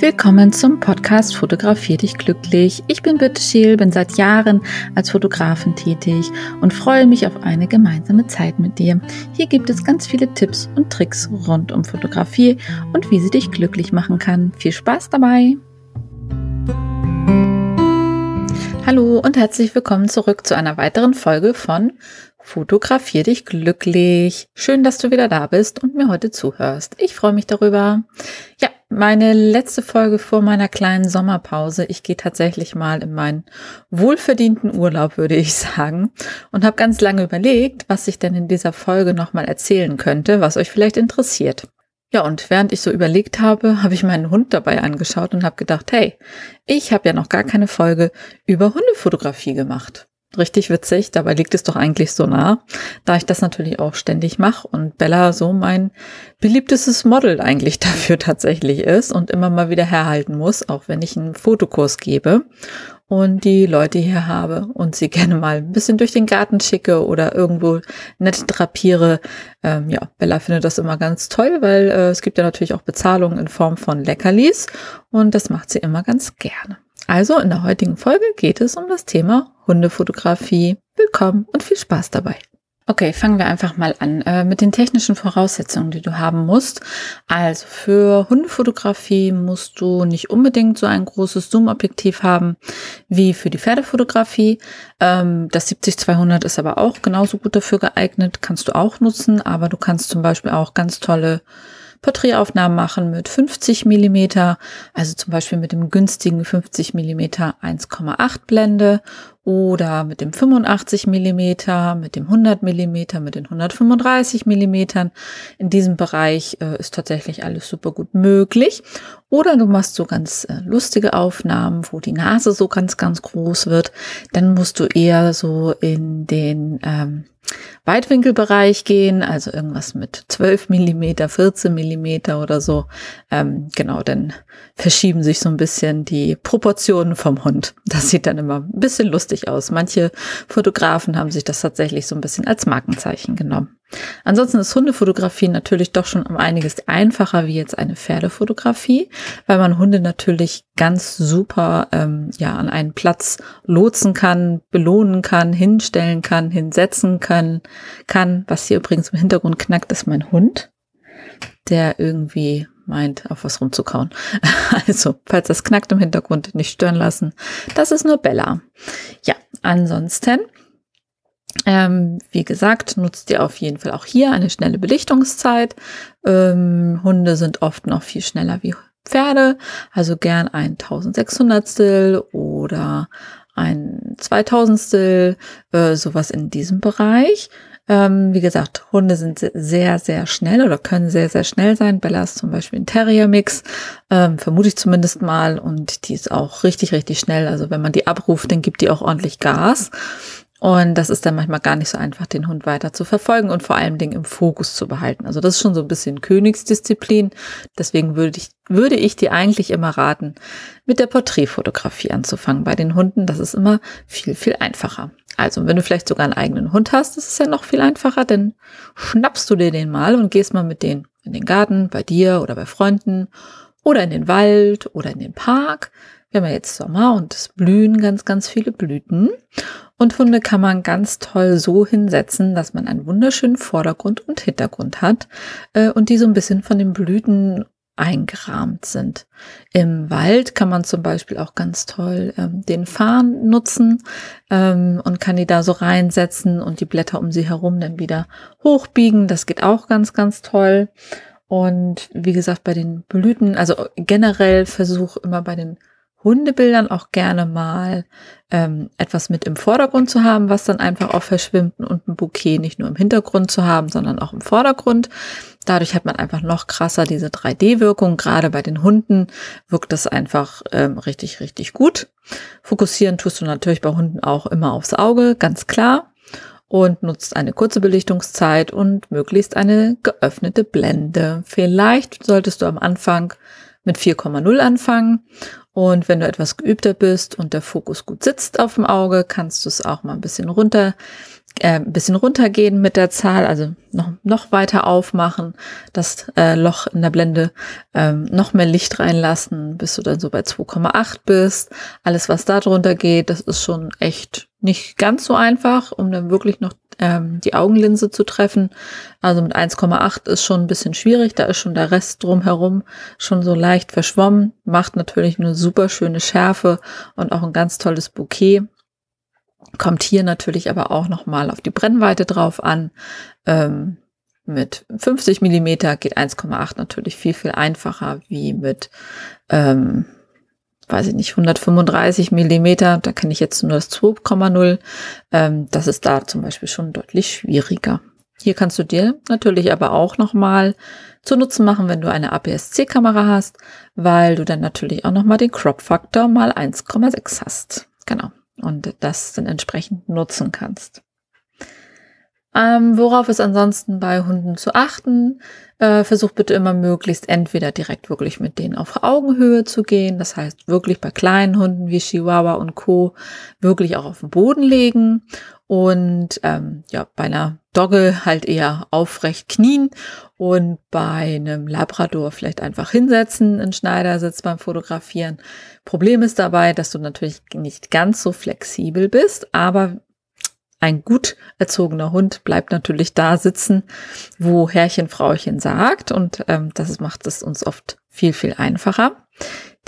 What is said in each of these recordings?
Willkommen zum Podcast Fotografier dich glücklich. Ich bin Birte Scheel, bin seit Jahren als Fotografin tätig und freue mich auf eine gemeinsame Zeit mit dir. Hier gibt es ganz viele Tipps und Tricks rund um Fotografie und wie sie dich glücklich machen kann. Viel Spaß dabei! Hallo und herzlich willkommen zurück zu einer weiteren Folge von Fotografier dich glücklich. Schön, dass du wieder da bist und mir heute zuhörst. Ich freue mich darüber. Ja, meine letzte Folge vor meiner kleinen Sommerpause. Ich gehe tatsächlich mal in meinen wohlverdienten Urlaub, würde ich sagen, und habe ganz lange überlegt, was ich denn in dieser Folge nochmal erzählen könnte, was euch vielleicht interessiert. Ja, und während ich so überlegt habe, habe ich meinen Hund dabei angeschaut und habe gedacht, hey, ich habe ja noch gar keine Folge über Hundefotografie gemacht. Richtig witzig, dabei liegt es doch eigentlich so nah, da ich das natürlich auch ständig mache und Bella so mein beliebtestes Model eigentlich dafür tatsächlich ist und immer mal wieder herhalten muss, auch wenn ich einen Fotokurs gebe und die Leute hier habe und sie gerne mal ein bisschen durch den Garten schicke oder irgendwo nett drapiere. Ähm, ja, Bella findet das immer ganz toll, weil äh, es gibt ja natürlich auch Bezahlung in Form von Leckerlis und das macht sie immer ganz gerne. Also in der heutigen Folge geht es um das Thema Hundefotografie. Willkommen und viel Spaß dabei. Okay, fangen wir einfach mal an äh, mit den technischen Voraussetzungen, die du haben musst. Also für Hundefotografie musst du nicht unbedingt so ein großes Zoom-Objektiv haben wie für die Pferdefotografie. Ähm, das 70-200 ist aber auch genauso gut dafür geeignet, kannst du auch nutzen, aber du kannst zum Beispiel auch ganz tolle Porträtaufnahmen machen mit 50 Millimeter, also zum Beispiel mit dem günstigen 50 Millimeter 1,8 Blende oder mit dem 85 Millimeter, mit dem 100 Millimeter, mit den 135 Millimetern. In diesem Bereich äh, ist tatsächlich alles super gut möglich. Oder du machst so ganz äh, lustige Aufnahmen, wo die Nase so ganz, ganz groß wird. Dann musst du eher so in den ähm, Weitwinkelbereich gehen, also irgendwas mit 12 Millimeter, 14 Millimeter oder so. Ähm, genau, dann verschieben sich so ein bisschen die Proportionen vom Hund. Das sieht dann immer ein bisschen lustig aus. Manche Fotografen haben sich das tatsächlich so ein bisschen als Markenzeichen genommen. Ansonsten ist Hundefotografie natürlich doch schon um einiges einfacher wie jetzt eine Pferdefotografie, weil man Hunde natürlich ganz super ähm, ja an einen Platz lotsen kann, belohnen kann, hinstellen kann, hinsetzen kann, kann. Was hier übrigens im Hintergrund knackt, ist mein Hund, der irgendwie meint, auf was rumzukauen. Also, falls das knackt im Hintergrund, nicht stören lassen. Das ist nur Bella. Ja, ansonsten ähm, wie gesagt, nutzt ihr auf jeden Fall auch hier eine schnelle Belichtungszeit. Ähm, Hunde sind oft noch viel schneller wie Pferde, also gern ein 1600 oder ein 2000 äh, sowas in diesem Bereich. Ähm, wie gesagt, Hunde sind sehr, sehr schnell oder können sehr, sehr schnell sein. Bella ist zum Beispiel ein Terrier-Mix, ähm, vermute ich zumindest mal. Und die ist auch richtig, richtig schnell. Also wenn man die abruft, dann gibt die auch ordentlich Gas. Und das ist dann manchmal gar nicht so einfach, den Hund weiter zu verfolgen und vor allen Dingen im Fokus zu behalten. Also das ist schon so ein bisschen Königsdisziplin. Deswegen würde ich, würde ich dir eigentlich immer raten, mit der Porträtfotografie anzufangen bei den Hunden. Das ist immer viel, viel einfacher. Also wenn du vielleicht sogar einen eigenen Hund hast, ist es ja noch viel einfacher, denn schnappst du dir den mal und gehst mal mit denen in den Garten, bei dir oder bei Freunden oder in den Wald oder in den Park wir haben ja jetzt Sommer und es blühen ganz, ganz viele Blüten. Und Hunde kann man ganz toll so hinsetzen, dass man einen wunderschönen Vordergrund und Hintergrund hat äh, und die so ein bisschen von den Blüten eingerahmt sind. Im Wald kann man zum Beispiel auch ganz toll ähm, den Farn nutzen ähm, und kann die da so reinsetzen und die Blätter um sie herum dann wieder hochbiegen. Das geht auch ganz, ganz toll. Und wie gesagt, bei den Blüten, also generell versuche immer bei den Hundebildern auch gerne mal ähm, etwas mit im Vordergrund zu haben, was dann einfach auch verschwimmt und ein Bouquet nicht nur im Hintergrund zu haben, sondern auch im Vordergrund. Dadurch hat man einfach noch krasser diese 3D-Wirkung. Gerade bei den Hunden wirkt das einfach ähm, richtig, richtig gut. Fokussieren tust du natürlich bei Hunden auch immer aufs Auge, ganz klar. Und nutzt eine kurze Belichtungszeit und möglichst eine geöffnete Blende. Vielleicht solltest du am Anfang mit 4,0 anfangen und wenn du etwas geübter bist und der Fokus gut sitzt auf dem Auge, kannst du es auch mal ein bisschen runter äh, ein bisschen runtergehen mit der Zahl, also noch, noch weiter aufmachen, das äh, Loch in der Blende ähm, noch mehr Licht reinlassen, bis du dann so bei 2,8 bist. Alles, was da drunter geht, das ist schon echt nicht ganz so einfach, um dann wirklich noch ähm, die Augenlinse zu treffen. Also mit 1,8 ist schon ein bisschen schwierig, da ist schon der Rest drumherum schon so leicht verschwommen, macht natürlich eine super schöne Schärfe und auch ein ganz tolles Bouquet. Kommt hier natürlich aber auch nochmal auf die Brennweite drauf an. Ähm, mit 50 Millimeter geht 1,8 natürlich viel, viel einfacher wie mit, ähm, weiß ich nicht, 135 Millimeter. Da kenne ich jetzt nur das 2,0. Ähm, das ist da zum Beispiel schon deutlich schwieriger. Hier kannst du dir natürlich aber auch nochmal zu Nutzen machen, wenn du eine APS-C-Kamera hast, weil du dann natürlich auch nochmal den Crop-Faktor mal 1,6 hast. Genau und das dann entsprechend nutzen kannst. Ähm, worauf ist ansonsten bei Hunden zu achten? Äh, versuch bitte immer möglichst entweder direkt wirklich mit denen auf Augenhöhe zu gehen, das heißt wirklich bei kleinen Hunden wie Chihuahua und Co. wirklich auch auf den Boden legen und ähm, ja bei einer Dogge halt eher aufrecht knien und bei einem Labrador vielleicht einfach hinsetzen in Schneidersitz beim Fotografieren. Problem ist dabei, dass du natürlich nicht ganz so flexibel bist, aber ein gut erzogener Hund bleibt natürlich da sitzen, wo Herrchen, Frauchen sagt und ähm, das macht es uns oft viel, viel einfacher.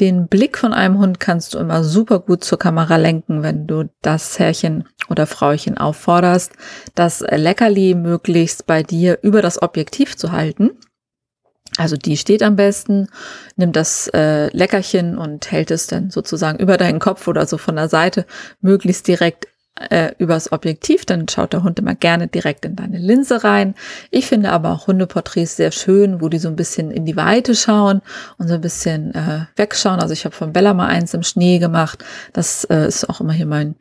Den Blick von einem Hund kannst du immer super gut zur Kamera lenken, wenn du das Herrchen oder Frauchen aufforderst, das Leckerli möglichst bei dir über das Objektiv zu halten. Also die steht am besten, nimmt das äh, Leckerchen und hält es dann sozusagen über deinen Kopf oder so von der Seite möglichst direkt äh, übers Objektiv, dann schaut der Hund immer gerne direkt in deine Linse rein. Ich finde aber auch Hundeporträts sehr schön, wo die so ein bisschen in die Weite schauen und so ein bisschen äh, wegschauen. Also ich habe von Bella mal eins im Schnee gemacht. Das äh, ist auch immer hier mein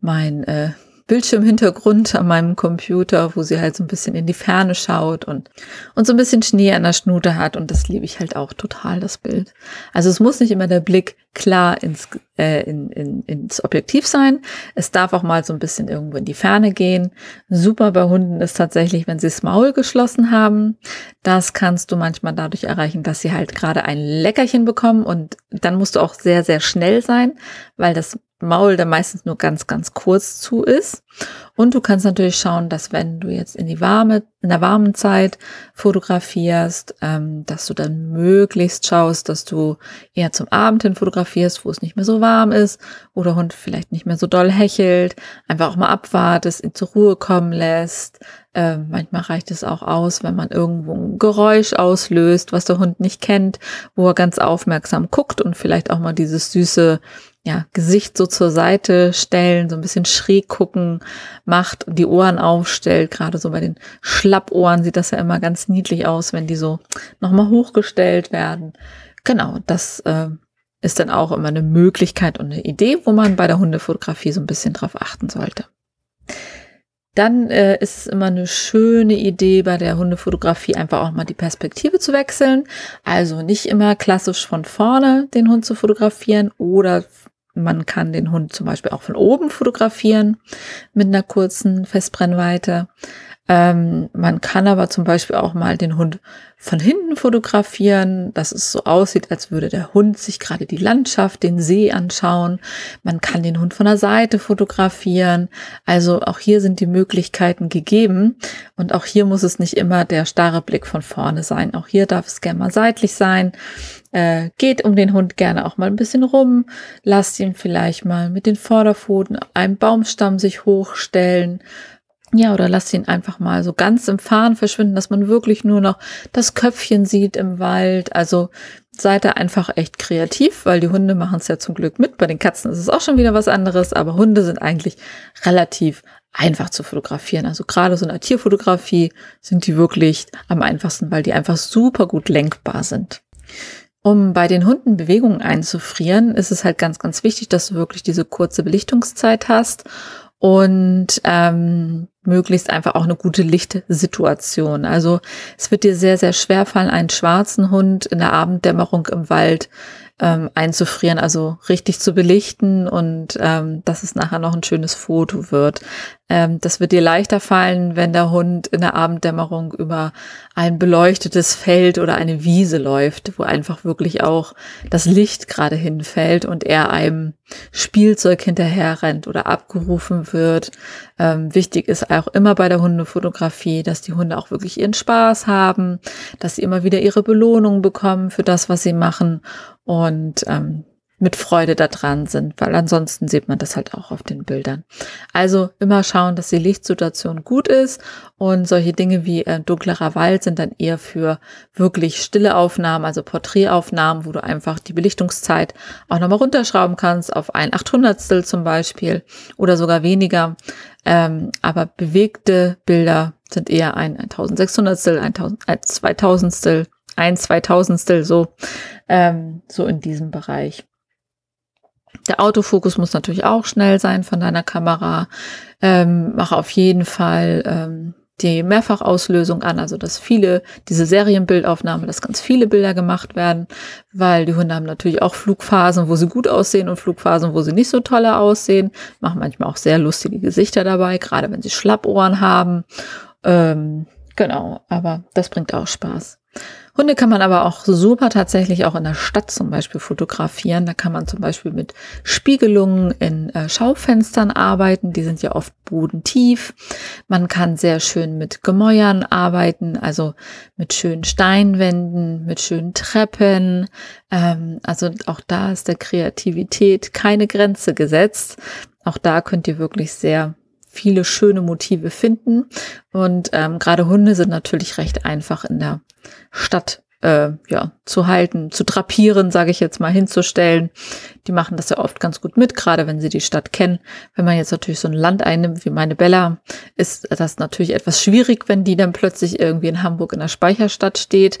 mein äh, Bildschirmhintergrund an meinem Computer, wo sie halt so ein bisschen in die Ferne schaut und, und so ein bisschen Schnee an der Schnute hat. Und das liebe ich halt auch total, das Bild. Also es muss nicht immer der Blick klar ins, äh, in, in, ins Objektiv sein. Es darf auch mal so ein bisschen irgendwo in die Ferne gehen. Super bei Hunden ist tatsächlich, wenn sie das Maul geschlossen haben. Das kannst du manchmal dadurch erreichen, dass sie halt gerade ein Leckerchen bekommen und dann musst du auch sehr, sehr schnell sein, weil das Maul da meistens nur ganz, ganz kurz zu ist. Und du kannst natürlich schauen, dass wenn du jetzt in die warme, in der warmen Zeit fotografierst, ähm, dass du dann möglichst schaust, dass du eher zum Abend hin fotografierst, wo es nicht mehr so warm ist, wo der Hund vielleicht nicht mehr so doll hechelt, einfach auch mal abwartest, ihn zur Ruhe kommen lässt. Ähm, manchmal reicht es auch aus, wenn man irgendwo ein Geräusch auslöst, was der Hund nicht kennt, wo er ganz aufmerksam guckt und vielleicht auch mal dieses süße ja, Gesicht so zur Seite stellen, so ein bisschen schräg gucken macht die Ohren aufstellt. Gerade so bei den Schlappohren sieht das ja immer ganz niedlich aus, wenn die so nochmal hochgestellt werden. Genau, das äh, ist dann auch immer eine Möglichkeit und eine Idee, wo man bei der Hundefotografie so ein bisschen drauf achten sollte. Dann äh, ist es immer eine schöne Idee, bei der Hundefotografie einfach auch mal die Perspektive zu wechseln. Also nicht immer klassisch von vorne den Hund zu fotografieren oder man kann den Hund zum Beispiel auch von oben fotografieren mit einer kurzen Festbrennweite. Ähm, man kann aber zum Beispiel auch mal den Hund von hinten fotografieren, dass es so aussieht, als würde der Hund sich gerade die Landschaft, den See anschauen. Man kann den Hund von der Seite fotografieren. Also auch hier sind die Möglichkeiten gegeben. Und auch hier muss es nicht immer der starre Blick von vorne sein. Auch hier darf es gerne mal seitlich sein. Äh, geht um den Hund gerne auch mal ein bisschen rum. Lasst ihn vielleicht mal mit den Vorderpfoten einem Baumstamm sich hochstellen ja, oder lass ihn einfach mal so ganz im Fahren verschwinden, dass man wirklich nur noch das Köpfchen sieht im Wald. Also seid da einfach echt kreativ, weil die Hunde machen es ja zum Glück mit. Bei den Katzen ist es auch schon wieder was anderes, aber Hunde sind eigentlich relativ einfach zu fotografieren. Also gerade so in der Tierfotografie sind die wirklich am einfachsten, weil die einfach super gut lenkbar sind. Um bei den Hunden Bewegungen einzufrieren, ist es halt ganz, ganz wichtig, dass du wirklich diese kurze Belichtungszeit hast und ähm, möglichst einfach auch eine gute Lichtsituation. Also es wird dir sehr, sehr schwer fallen, einen schwarzen Hund in der Abenddämmerung im Wald ähm, einzufrieren, also richtig zu belichten und ähm, dass es nachher noch ein schönes Foto wird. Ähm, das wird dir leichter fallen, wenn der Hund in der Abenddämmerung über ein beleuchtetes Feld oder eine Wiese läuft, wo einfach wirklich auch das Licht gerade hinfällt und er einem Spielzeug hinterher rennt oder abgerufen wird. Ähm, wichtig ist auch immer bei der Hundefotografie, dass die Hunde auch wirklich ihren Spaß haben, dass sie immer wieder ihre Belohnung bekommen für das, was sie machen und ähm, mit Freude da dran sind, weil ansonsten sieht man das halt auch auf den Bildern. Also immer schauen, dass die Lichtsituation gut ist und solche Dinge wie äh, dunklerer Wald sind dann eher für wirklich stille Aufnahmen, also Porträtaufnahmen, wo du einfach die Belichtungszeit auch nochmal runterschrauben kannst auf ein Achthundertstel zum Beispiel oder sogar weniger. Ähm, aber bewegte Bilder sind eher ein 1600stel, ein 2000stel, ein 2000stel, so, ähm, so in diesem Bereich. Der Autofokus muss natürlich auch schnell sein von deiner Kamera. Ähm, mache auf jeden Fall ähm, die Mehrfachauslösung an, also dass viele, diese Serienbildaufnahme, dass ganz viele Bilder gemacht werden, weil die Hunde haben natürlich auch Flugphasen, wo sie gut aussehen und Flugphasen, wo sie nicht so tolle aussehen. Machen manchmal auch sehr lustige Gesichter dabei, gerade wenn sie Schlappohren haben. Ähm, genau, aber das bringt auch Spaß. Hunde kann man aber auch super tatsächlich auch in der Stadt zum Beispiel fotografieren. Da kann man zum Beispiel mit Spiegelungen in äh, Schaufenstern arbeiten. Die sind ja oft bodentief. Man kann sehr schön mit Gemäuern arbeiten, also mit schönen Steinwänden, mit schönen Treppen. Ähm, also auch da ist der Kreativität keine Grenze gesetzt. Auch da könnt ihr wirklich sehr viele schöne Motive finden. Und ähm, gerade Hunde sind natürlich recht einfach in der Stadt äh, ja, zu halten, zu drapieren, sage ich jetzt mal, hinzustellen. Die machen das ja oft ganz gut mit, gerade wenn sie die Stadt kennen. Wenn man jetzt natürlich so ein Land einnimmt wie meine Bella, ist das natürlich etwas schwierig, wenn die dann plötzlich irgendwie in Hamburg in der Speicherstadt steht.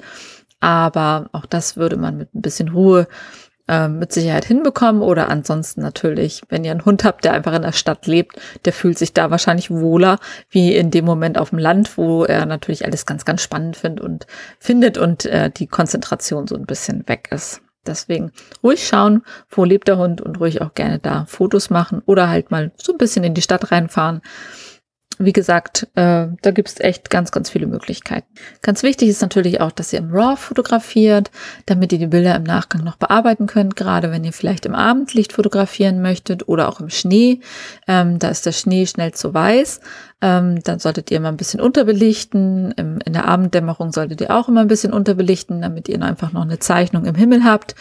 Aber auch das würde man mit ein bisschen Ruhe äh, mit Sicherheit hinbekommen. Oder ansonsten natürlich, wenn ihr einen Hund habt, der einfach in der Stadt lebt, der fühlt sich da wahrscheinlich wohler, wie in dem Moment auf dem Land, wo er natürlich alles ganz, ganz spannend findet und findet und äh, die Konzentration so ein bisschen weg ist. Deswegen ruhig schauen, wo lebt der Hund und ruhig auch gerne da Fotos machen oder halt mal so ein bisschen in die Stadt reinfahren wie gesagt, äh, da gibt's echt ganz, ganz viele Möglichkeiten. Ganz wichtig ist natürlich auch, dass ihr im RAW fotografiert, damit ihr die Bilder im Nachgang noch bearbeiten könnt, gerade wenn ihr vielleicht im Abendlicht fotografieren möchtet oder auch im Schnee. Ähm, da ist der Schnee schnell zu weiß. Ähm, dann solltet ihr immer ein bisschen unterbelichten. Im, in der Abenddämmerung solltet ihr auch immer ein bisschen unterbelichten, damit ihr einfach noch eine Zeichnung im Himmel habt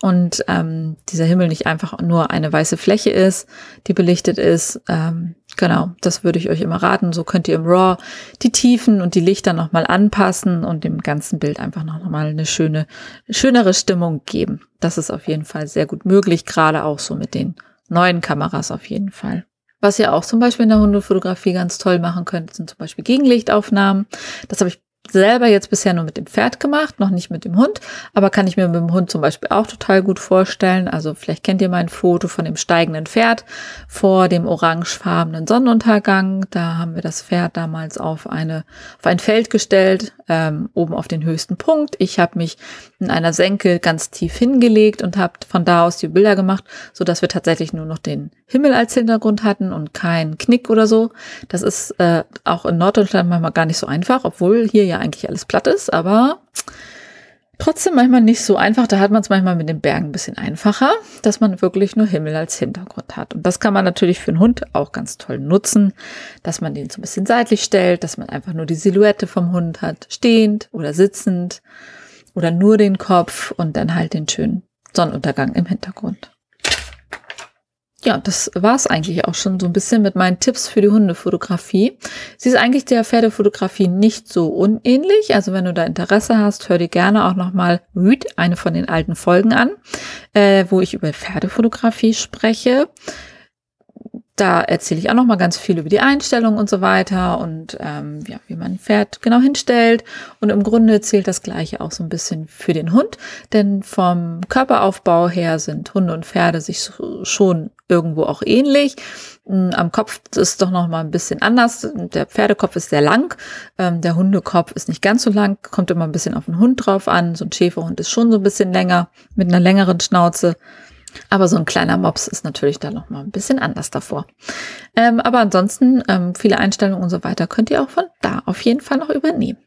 und ähm, dieser Himmel nicht einfach nur eine weiße Fläche ist, die belichtet ist. Ähm, genau, das würde ich euch immer raten. So könnt ihr im RAW die Tiefen und die Lichter nochmal anpassen und dem ganzen Bild einfach noch mal eine schöne, schönere Stimmung geben. Das ist auf jeden Fall sehr gut möglich, gerade auch so mit den neuen Kameras auf jeden Fall. Was ihr auch zum Beispiel in der Hundefotografie ganz toll machen könnt, sind zum Beispiel Gegenlichtaufnahmen. Das habe ich selber jetzt bisher nur mit dem Pferd gemacht, noch nicht mit dem Hund, aber kann ich mir mit dem Hund zum Beispiel auch total gut vorstellen. Also vielleicht kennt ihr mein Foto von dem steigenden Pferd vor dem orangefarbenen Sonnenuntergang. Da haben wir das Pferd damals auf eine auf ein Feld gestellt, ähm, oben auf den höchsten Punkt. Ich habe mich in einer Senke ganz tief hingelegt und habe von da aus die Bilder gemacht, so dass wir tatsächlich nur noch den Himmel als Hintergrund hatten und kein Knick oder so. Das ist äh, auch in Norddeutschland manchmal gar nicht so einfach, obwohl hier ja eigentlich alles platt ist, aber trotzdem manchmal nicht so einfach. Da hat man es manchmal mit den Bergen ein bisschen einfacher, dass man wirklich nur Himmel als Hintergrund hat. Und das kann man natürlich für einen Hund auch ganz toll nutzen, dass man den so ein bisschen seitlich stellt, dass man einfach nur die Silhouette vom Hund hat, stehend oder sitzend oder nur den Kopf und dann halt den schönen Sonnenuntergang im Hintergrund. Ja, das war's eigentlich auch schon so ein bisschen mit meinen Tipps für die Hundefotografie. Sie ist eigentlich der Pferdefotografie nicht so unähnlich. Also wenn du da Interesse hast, hör dir gerne auch nochmal Read, eine von den alten Folgen an, äh, wo ich über Pferdefotografie spreche. Da erzähle ich auch noch mal ganz viel über die Einstellung und so weiter und ähm, ja, wie man ein Pferd genau hinstellt. Und im Grunde zählt das Gleiche auch so ein bisschen für den Hund, denn vom Körperaufbau her sind Hunde und Pferde sich schon irgendwo auch ähnlich. Hm, am Kopf ist doch noch mal ein bisschen anders. Der Pferdekopf ist sehr lang, ähm, der Hundekopf ist nicht ganz so lang, kommt immer ein bisschen auf den Hund drauf an. So ein Schäferhund ist schon so ein bisschen länger, mit einer längeren Schnauze. Aber so ein kleiner Mops ist natürlich da noch mal ein bisschen anders davor. Ähm, aber ansonsten ähm, viele Einstellungen und so weiter könnt ihr auch von da auf jeden Fall noch übernehmen.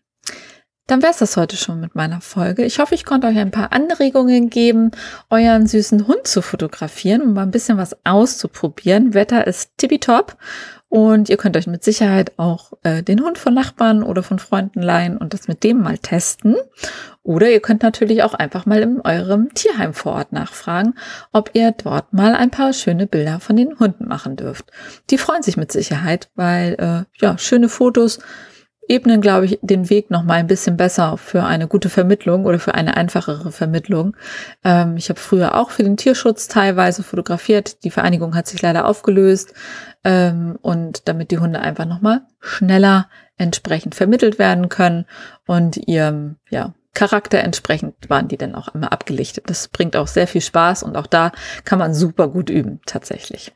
Dann wäre es das heute schon mit meiner Folge. Ich hoffe, ich konnte euch ein paar Anregungen geben, euren süßen Hund zu fotografieren, um mal ein bisschen was auszuprobieren. Wetter ist tippitopp und ihr könnt euch mit Sicherheit auch äh, den Hund von Nachbarn oder von Freunden leihen und das mit dem mal testen. Oder ihr könnt natürlich auch einfach mal in eurem Tierheim vor Ort nachfragen, ob ihr dort mal ein paar schöne Bilder von den Hunden machen dürft. Die freuen sich mit Sicherheit, weil äh, ja schöne Fotos ebnen, glaube ich, den Weg noch mal ein bisschen besser für eine gute Vermittlung oder für eine einfachere Vermittlung. Ähm, ich habe früher auch für den Tierschutz teilweise fotografiert. Die Vereinigung hat sich leider aufgelöst ähm, und damit die Hunde einfach noch mal schneller entsprechend vermittelt werden können und ihrem ja Charakter entsprechend waren die dann auch immer abgelichtet. Das bringt auch sehr viel Spaß und auch da kann man super gut üben tatsächlich.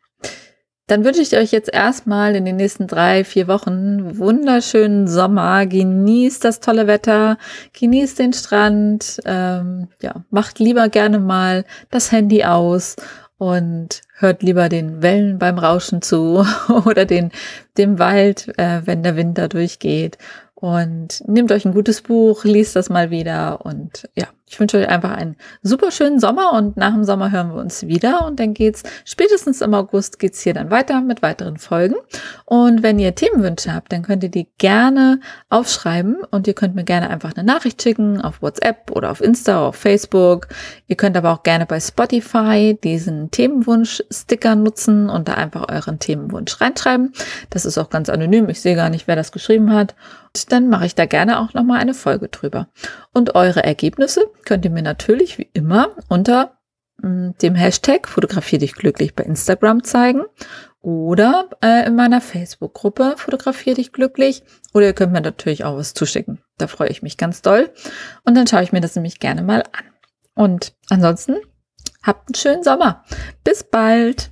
Dann wünsche ich euch jetzt erstmal in den nächsten drei, vier Wochen wunderschönen Sommer. Genießt das tolle Wetter, genießt den Strand, ähm, ja, macht lieber gerne mal das Handy aus und hört lieber den Wellen beim Rauschen zu oder den, dem Wald, äh, wenn der Winter durchgeht. Und nehmt euch ein gutes Buch, liest das mal wieder und ja, ich wünsche euch einfach einen super schönen Sommer und nach dem Sommer hören wir uns wieder und dann geht's spätestens im August geht's hier dann weiter mit weiteren Folgen. Und wenn ihr Themenwünsche habt, dann könnt ihr die gerne aufschreiben und ihr könnt mir gerne einfach eine Nachricht schicken auf WhatsApp oder auf Insta, oder auf Facebook. Ihr könnt aber auch gerne bei Spotify diesen Themenwunsch-Sticker nutzen und da einfach euren Themenwunsch reinschreiben. Das ist auch ganz anonym. Ich sehe gar nicht, wer das geschrieben hat. Und dann mache ich da gerne auch nochmal eine Folge drüber. Und eure Ergebnisse könnt ihr mir natürlich wie immer unter mm, dem Hashtag Fotografier dich glücklich bei Instagram zeigen oder äh, in meiner Facebook-Gruppe Fotografier dich glücklich oder ihr könnt mir natürlich auch was zuschicken. Da freue ich mich ganz doll und dann schaue ich mir das nämlich gerne mal an. Und ansonsten habt einen schönen Sommer. Bis bald.